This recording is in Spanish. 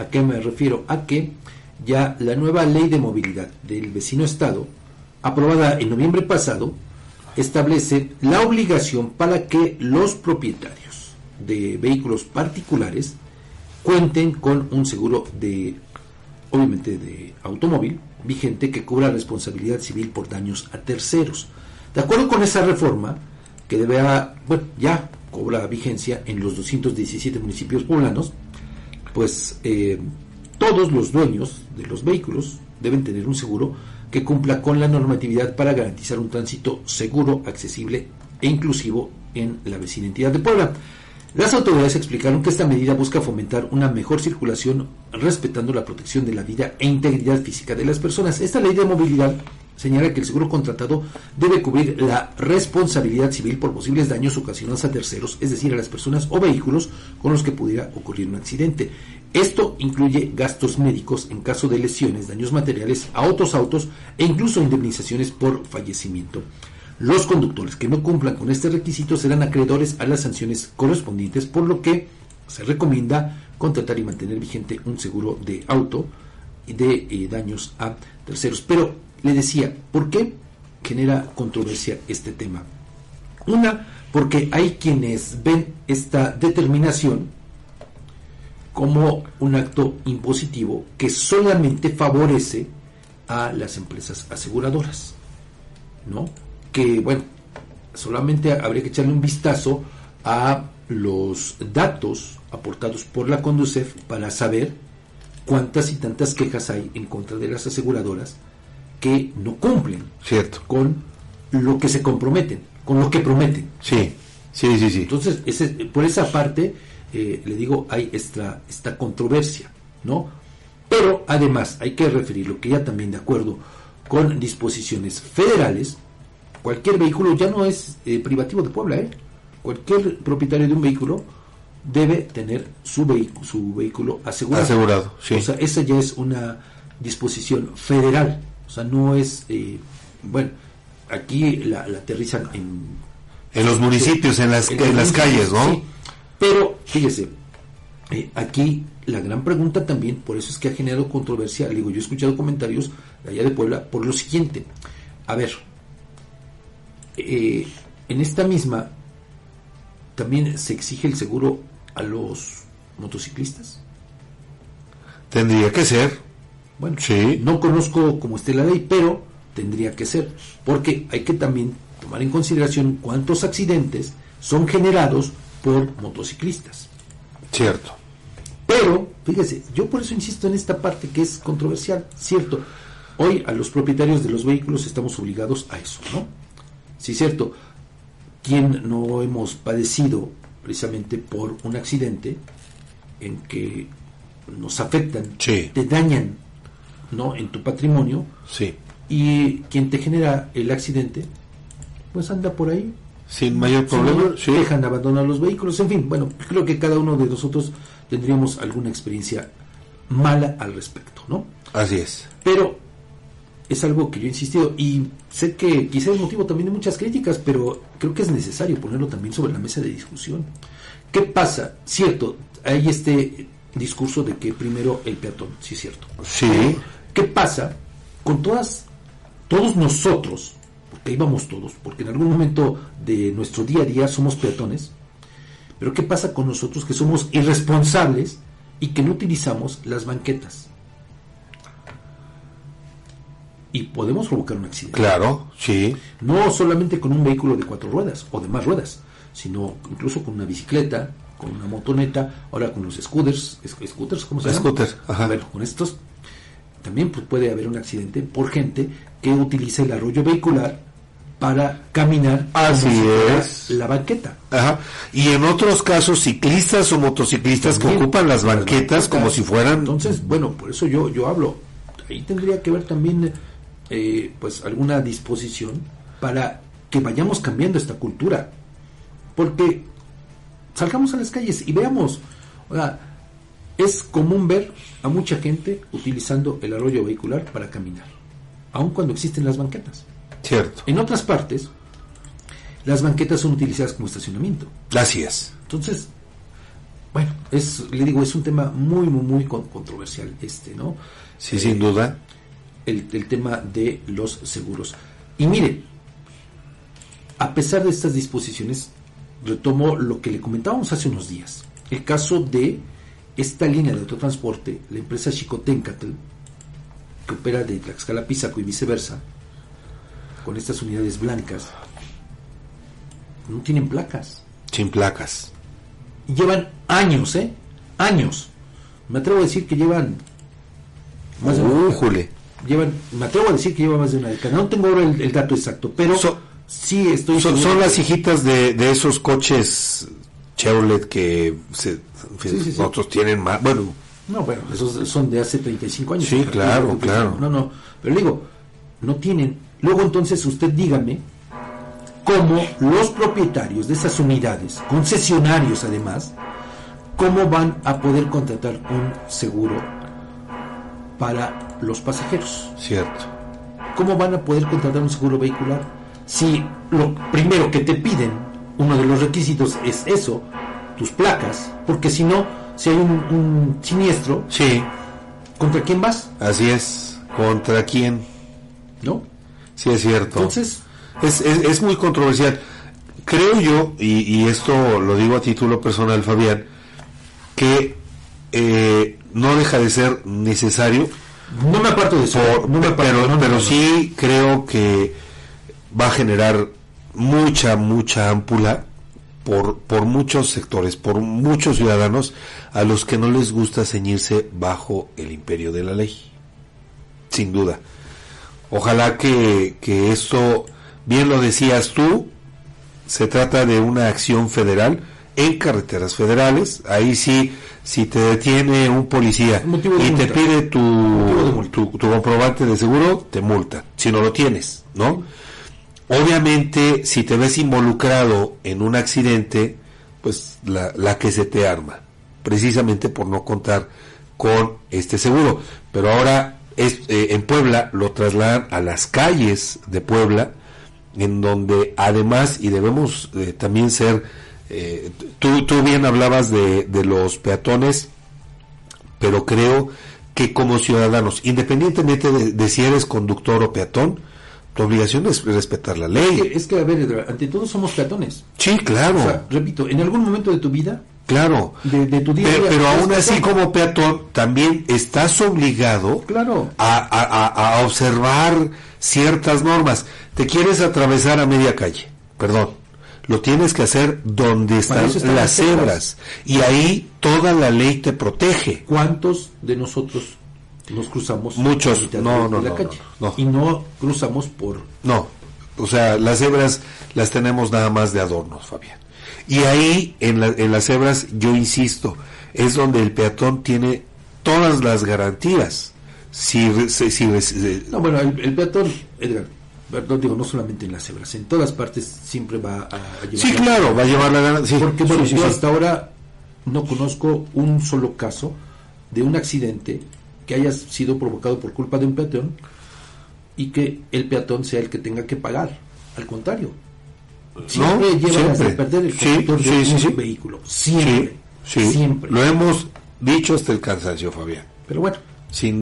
¿A qué me refiero? A que ya la nueva ley de movilidad del vecino estado, aprobada en noviembre pasado, establece la obligación para que los propietarios de vehículos particulares cuenten con un seguro de, obviamente, de automóvil vigente que cubra responsabilidad civil por daños a terceros. De acuerdo con esa reforma, que debe, bueno, ya cobra vigencia en los 217 municipios poblanos, pues eh, todos los dueños de los vehículos deben tener un seguro que cumpla con la normatividad para garantizar un tránsito seguro, accesible e inclusivo en la vecina entidad de Puebla. Las autoridades explicaron que esta medida busca fomentar una mejor circulación respetando la protección de la vida e integridad física de las personas. Esta ley de movilidad señala que el seguro contratado debe cubrir la responsabilidad civil por posibles daños ocasionados a terceros, es decir, a las personas o vehículos con los que pudiera ocurrir un accidente. Esto incluye gastos médicos en caso de lesiones, daños materiales a otros autos e incluso indemnizaciones por fallecimiento. Los conductores que no cumplan con este requisito serán acreedores a las sanciones correspondientes, por lo que se recomienda contratar y mantener vigente un seguro de auto de eh, daños a terceros. Pero le decía, ¿por qué genera controversia este tema? Una, porque hay quienes ven esta determinación como un acto impositivo que solamente favorece a las empresas aseguradoras, ¿no? que, bueno, solamente habría que echarle un vistazo a los datos aportados por la Conducef para saber cuántas y tantas quejas hay en contra de las aseguradoras que no cumplen Cierto. con lo que se comprometen, con lo que prometen. Sí, sí, sí, sí. Entonces, ese, por esa parte, eh, le digo, hay esta, esta controversia, ¿no? Pero además hay que referirlo que ya también de acuerdo con disposiciones federales, cualquier vehículo ya no es eh, privativo de Puebla, ¿eh? Cualquier propietario de un vehículo debe tener su, su vehículo asegurado. Asegurado, sí. O sea, esa ya es una disposición federal. O sea, no es, eh, bueno, aquí la, la aterrizan en... En los municipios, en las, en en las calles, ¿no? sí. Pero, fíjese, eh, aquí la gran pregunta también, por eso es que ha generado controversia, le digo, yo he escuchado comentarios de allá de Puebla, por lo siguiente, a ver, eh, en esta misma también se exige el seguro a los motociclistas. Tendría que ser. Bueno, Sí. no conozco cómo esté la ley, pero tendría que ser, porque hay que también tomar en consideración cuántos accidentes son generados por motociclistas. Cierto. Pero, fíjese, yo por eso insisto en esta parte que es controversial, cierto. Hoy a los propietarios de los vehículos estamos obligados a eso, ¿no? Sí, cierto. ¿Quién no hemos padecido precisamente por un accidente en que nos afectan, Sí. te dañan, ¿no? En tu patrimonio Sí. y quien te genera el accidente, pues anda por ahí Sin mayor problema. Sí. dejan abandonar los vehículos, en fin, bueno, creo que cada uno de nosotros tendríamos alguna experiencia mala al respecto, ¿no? Así es. Pero es algo que yo he insistido y sé que quizá es motivo también de muchas críticas, pero creo que es necesario ponerlo también sobre la mesa de discusión. ¿Qué pasa? Cierto, hay este discurso de que primero el peatón, sí es cierto. Sí. ¿Qué pasa con todas, todos nosotros, porque ahí vamos todos, porque en algún momento de nuestro día a día somos peatones, pero qué pasa con nosotros que somos irresponsables y que no utilizamos las banquetas? Y podemos provocar un accidente. Claro, sí. No solamente con un vehículo de cuatro ruedas o de más ruedas, sino incluso con una bicicleta, con una motoneta, ahora con los scooters, scooters, ¿cómo se llama? Scooters, ajá. Bueno, con estos también pues, puede haber un accidente por gente que utiliza el arroyo vehicular para caminar Así es. la banqueta. Ajá. Y en otros casos, ciclistas o motociclistas que ocupan las banquetas como si fueran. Entonces, bueno, por eso yo, yo hablo. Ahí tendría que haber también, eh, pues, alguna disposición para que vayamos cambiando esta cultura. Porque salgamos a las calles y veamos. O sea, es común ver a mucha gente utilizando el arroyo vehicular para caminar, aun cuando existen las banquetas. Cierto. En otras partes, las banquetas son utilizadas como estacionamiento. Así es. Entonces, bueno, es, le digo, es un tema muy, muy, muy con- controversial este, ¿no? Sí, Eh, sin duda. el, el tema de los seguros. Y mire, a pesar de estas disposiciones, retomo lo que le comentábamos hace unos días. El caso de esta línea de autotransporte, la empresa Chicotencatl, que opera de Tlaxcala a Pisaco y viceversa, con estas unidades blancas, no tienen placas. Sin placas. Y llevan años, ¿eh? Años. Me atrevo a decir que llevan más de una llevan, me atrevo a decir que lleva más de una década. No tengo ahora el, el dato exacto, pero So- sí estoy Son, seguro son las hijitas de, de esos coches Chevrolet que se- Sí, sí. otros tienen más. Bueno, No, bueno, esos son de hace 35 años. Sí, claro, claro. No, no, pero digo, no tienen. Luego entonces usted dígame cómo los propietarios de esas unidades, concesionarios además, cómo van a poder contratar un seguro para los pasajeros. cierto. ¿Cómo van a poder contratar un seguro vehicular si lo primero que te piden, uno de los requisitos es eso, tus placas? Porque si no, si hay un, un siniestro, Sí, ¿contra quién vas? así es. ¿Contra quién? ¿No? Sí, es cierto. Entonces, Es, es, es muy controversial. Creo yo, y, y esto lo digo a título personal, Fabián, que eh, no deja de ser necesario, no me aparto de eso. por- no me aparto, pero, no, no, pero sí creo que va a generar mucha, mucha ámpula por, por muchos sectores, por muchos ciudadanos a los que no les gusta ceñirse bajo el imperio de la ley. Sin duda. Ojalá que, que esto, bien lo decías tú, se trata de una acción federal en carreteras federales. Ahí sí, si te detiene un policía y te pide tu, tu comprobante de seguro, te multa. Si no lo tienes, ¿no? Obviamente, si te ves involucrado en un accidente, pues la, que se te arma, precisamente por no contar con este seguro. Pero ahora es, eh, en Puebla lo trasladan a las calles de Puebla, en donde además, y debemos eh, también ser, eh, tú, tú bien hablabas de, los peatones, pero creo que como ciudadanos, independientemente de, de si eres conductor o peatón, tu obligación es respetar la Es ley. que, es que, a ver, ante todo somos peatones. Sí, claro, O sea, repito, en algún momento de tu vida, claro. de, de tu día a Pero, día, pero aún así peatón. como peatón también estás obligado Claro. a, a- a- observar ciertas normas. Te quieres atravesar a media calle, perdón. Lo tienes que hacer donde están, están las cebras. Y ahí toda la ley te protege. ¿Cuántos de nosotros nos cruzamos Muchos. a mitad No, no, la no, calle? no. Y no cruzamos por No, o sea, las cebras las tenemos nada más de adornos, Fabián. Y ahí, en, la- en las cebras, yo insisto, es donde el peatón tiene todas las garantías. Si, si- si- No, bueno, el, el peatón, Edgar, perdón, digo, no solamente en las cebras, en todas partes siempre va a, a llevar. sí, la- claro, va a llevar la garantía. Porque, bueno, yo hasta ahora no conozco un solo caso de un accidente que haya sido provocado por culpa de un peatón y que el peatón sea el que tenga que pagar. Al contrario, siempre lleva las de siempre. perder el Sí, conductor de sí, sí, un sí. vehículo. Siempre. Siempre. Lo hemos dicho hasta el cansancio, Fabián. Pero bueno, Sin